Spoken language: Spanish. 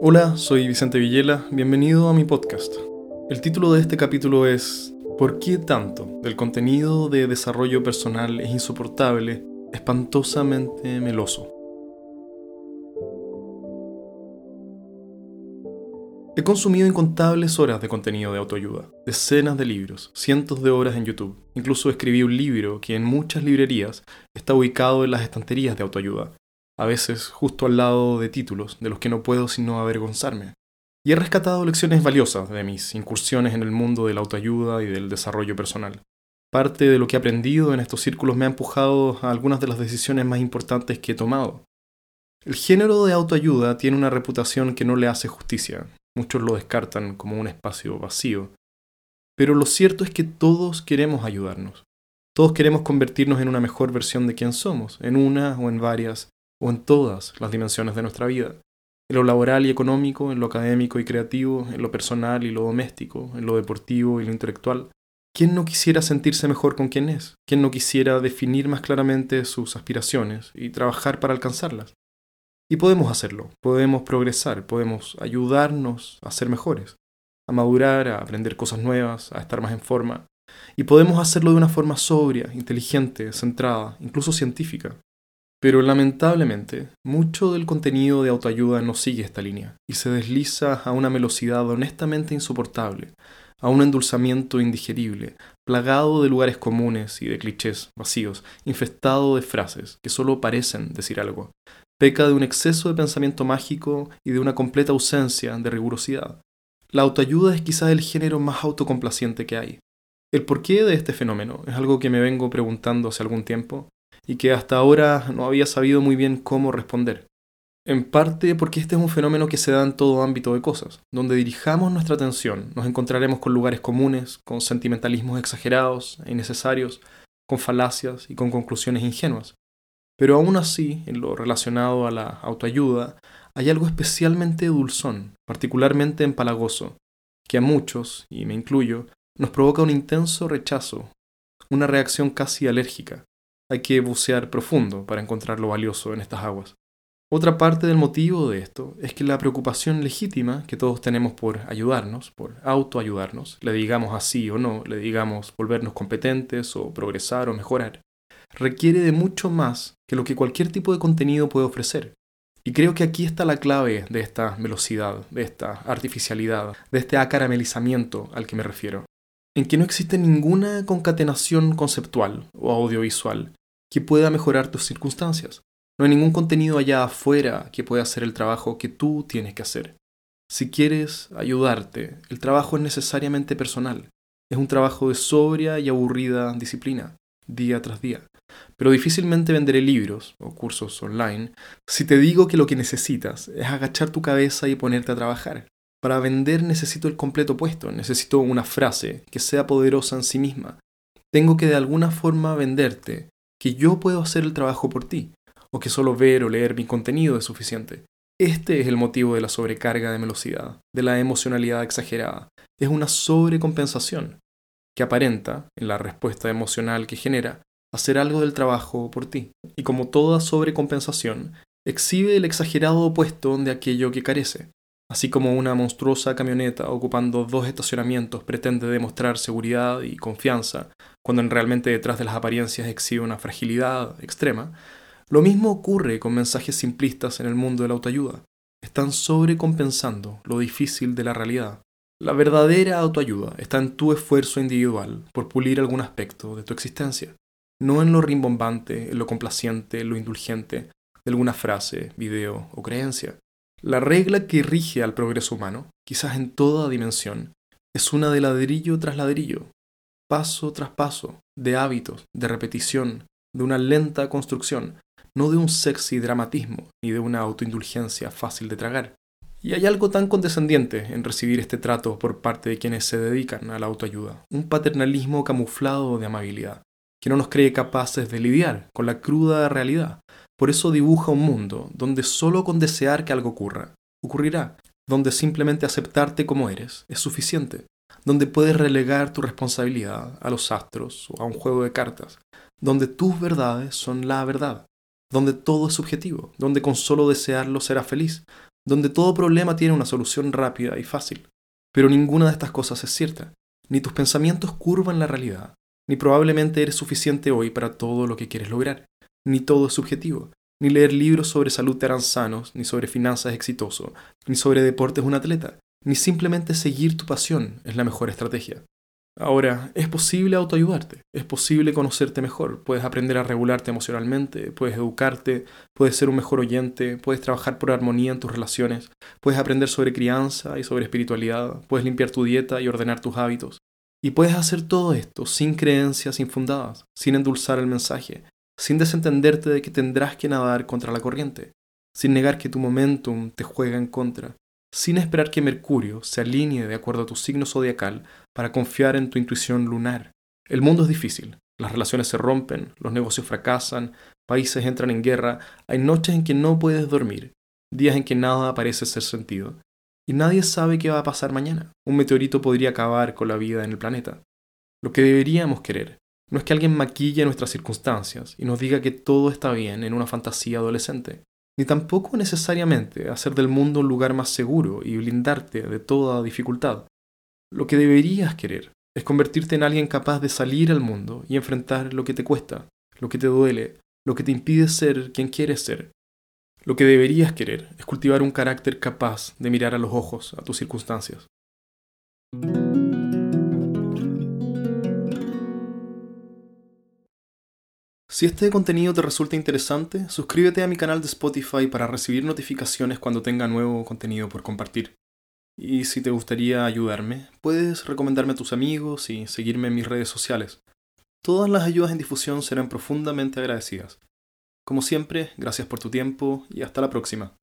Hola, soy Vicente Villela, bienvenido a mi podcast. El título de este capítulo es ¿Por qué tanto del contenido de desarrollo personal es insoportable, espantosamente meloso? He consumido incontables horas de contenido de autoayuda, decenas de libros, cientos de horas en YouTube. Incluso escribí un libro que en muchas librerías está ubicado en las estanterías de autoayuda, a veces justo al lado de títulos de los que no puedo sino avergonzarme. Y he rescatado lecciones valiosas de mis incursiones en el mundo de la autoayuda y del desarrollo personal. Parte de lo que he aprendido en estos círculos me ha empujado a algunas de las decisiones más importantes que he tomado. El género de autoayuda tiene una reputación que no le hace justicia. Muchos lo descartan como un espacio vacío. Pero lo cierto es que todos queremos ayudarnos. Todos queremos convertirnos en una mejor versión de quien somos, en una o en varias o en todas las dimensiones de nuestra vida, en lo laboral y económico, en lo académico y creativo, en lo personal y lo doméstico, en lo deportivo y lo intelectual. ¿Quién no quisiera sentirse mejor con quien es? ¿Quién no quisiera definir más claramente sus aspiraciones y trabajar para alcanzarlas? Y podemos hacerlo, podemos progresar, podemos ayudarnos a ser mejores, a madurar, a aprender cosas nuevas, a estar más en forma. Y podemos hacerlo de una forma sobria, inteligente, centrada, incluso científica. Pero lamentablemente, mucho del contenido de autoayuda no sigue esta línea y se desliza a una velocidad honestamente insoportable, a un endulzamiento indigerible, plagado de lugares comunes y de clichés vacíos, infestado de frases que solo parecen decir algo. Peca de un exceso de pensamiento mágico y de una completa ausencia de rigurosidad. La autoayuda es quizás el género más autocomplaciente que hay. El porqué de este fenómeno es algo que me vengo preguntando hace algún tiempo y que hasta ahora no había sabido muy bien cómo responder. En parte porque este es un fenómeno que se da en todo ámbito de cosas. Donde dirijamos nuestra atención, nos encontraremos con lugares comunes, con sentimentalismos exagerados e innecesarios, con falacias y con conclusiones ingenuas. Pero aún así, en lo relacionado a la autoayuda, hay algo especialmente dulzón, particularmente empalagoso, que a muchos, y me incluyo, nos provoca un intenso rechazo, una reacción casi alérgica, hay que bucear profundo para encontrar lo valioso en estas aguas. Otra parte del motivo de esto es que la preocupación legítima que todos tenemos por ayudarnos, por autoayudarnos, le digamos así o no, le digamos volvernos competentes o progresar o mejorar, requiere de mucho más que lo que cualquier tipo de contenido puede ofrecer. Y creo que aquí está la clave de esta velocidad, de esta artificialidad, de este acaramelizamiento al que me refiero, en que no existe ninguna concatenación conceptual o audiovisual que pueda mejorar tus circunstancias. No hay ningún contenido allá afuera que pueda hacer el trabajo que tú tienes que hacer. Si quieres ayudarte, el trabajo es necesariamente personal. Es un trabajo de sobria y aburrida disciplina, día tras día. Pero difícilmente venderé libros o cursos online si te digo que lo que necesitas es agachar tu cabeza y ponerte a trabajar. Para vender necesito el completo opuesto, necesito una frase que sea poderosa en sí misma. Tengo que de alguna forma venderte que yo puedo hacer el trabajo por ti, o que solo ver o leer mi contenido es suficiente. Este es el motivo de la sobrecarga de velocidad, de la emocionalidad exagerada. Es una sobrecompensación que aparenta, en la respuesta emocional que genera, hacer algo del trabajo por ti. Y como toda sobrecompensación, exhibe el exagerado opuesto de aquello que carece. Así como una monstruosa camioneta ocupando dos estacionamientos pretende demostrar seguridad y confianza, cuando realmente detrás de las apariencias exhibe una fragilidad extrema, lo mismo ocurre con mensajes simplistas en el mundo de la autoayuda. Están sobrecompensando lo difícil de la realidad. La verdadera autoayuda está en tu esfuerzo individual por pulir algún aspecto de tu existencia, no en lo rimbombante, en lo complaciente, en lo indulgente de alguna frase, video o creencia. La regla que rige al progreso humano, quizás en toda dimensión, es una de ladrillo tras ladrillo, paso tras paso, de hábitos, de repetición, de una lenta construcción, no de un sexy dramatismo ni de una autoindulgencia fácil de tragar. Y hay algo tan condescendiente en recibir este trato por parte de quienes se dedican a la autoayuda, un paternalismo camuflado de amabilidad, que no nos cree capaces de lidiar con la cruda realidad, por eso dibuja un mundo donde solo con desear que algo ocurra, ocurrirá, donde simplemente aceptarte como eres es suficiente, donde puedes relegar tu responsabilidad a los astros o a un juego de cartas, donde tus verdades son la verdad, donde todo es subjetivo, donde con solo desearlo serás feliz, donde todo problema tiene una solución rápida y fácil. Pero ninguna de estas cosas es cierta. Ni tus pensamientos curvan la realidad, ni probablemente eres suficiente hoy para todo lo que quieres lograr. Ni todo es subjetivo. Ni leer libros sobre salud te harán sanos, ni sobre finanzas exitoso, ni sobre deportes un atleta, ni simplemente seguir tu pasión es la mejor estrategia. Ahora, es posible autoayudarte, es posible conocerte mejor, puedes aprender a regularte emocionalmente, puedes educarte, puedes ser un mejor oyente, puedes trabajar por armonía en tus relaciones, puedes aprender sobre crianza y sobre espiritualidad, puedes limpiar tu dieta y ordenar tus hábitos. Y puedes hacer todo esto sin creencias infundadas, sin endulzar el mensaje, sin desentenderte de que tendrás que nadar contra la corriente, sin negar que tu momentum te juega en contra, sin esperar que Mercurio se alinee de acuerdo a tu signo zodiacal para confiar en tu intuición lunar. El mundo es difícil, las relaciones se rompen, los negocios fracasan, países entran en guerra, hay noches en que no puedes dormir, días en que nada parece ser sentido, y nadie sabe qué va a pasar mañana. Un meteorito podría acabar con la vida en el planeta. Lo que deberíamos querer no es que alguien maquille nuestras circunstancias y nos diga que todo está bien en una fantasía adolescente ni tampoco necesariamente hacer del mundo un lugar más seguro y blindarte de toda dificultad. Lo que deberías querer es convertirte en alguien capaz de salir al mundo y enfrentar lo que te cuesta, lo que te duele, lo que te impide ser quien quieres ser. Lo que deberías querer es cultivar un carácter capaz de mirar a los ojos a tus circunstancias. Si este contenido te resulta interesante, suscríbete a mi canal de Spotify para recibir notificaciones cuando tenga nuevo contenido por compartir. Y si te gustaría ayudarme, puedes recomendarme a tus amigos y seguirme en mis redes sociales. Todas las ayudas en difusión serán profundamente agradecidas. Como siempre, gracias por tu tiempo y hasta la próxima.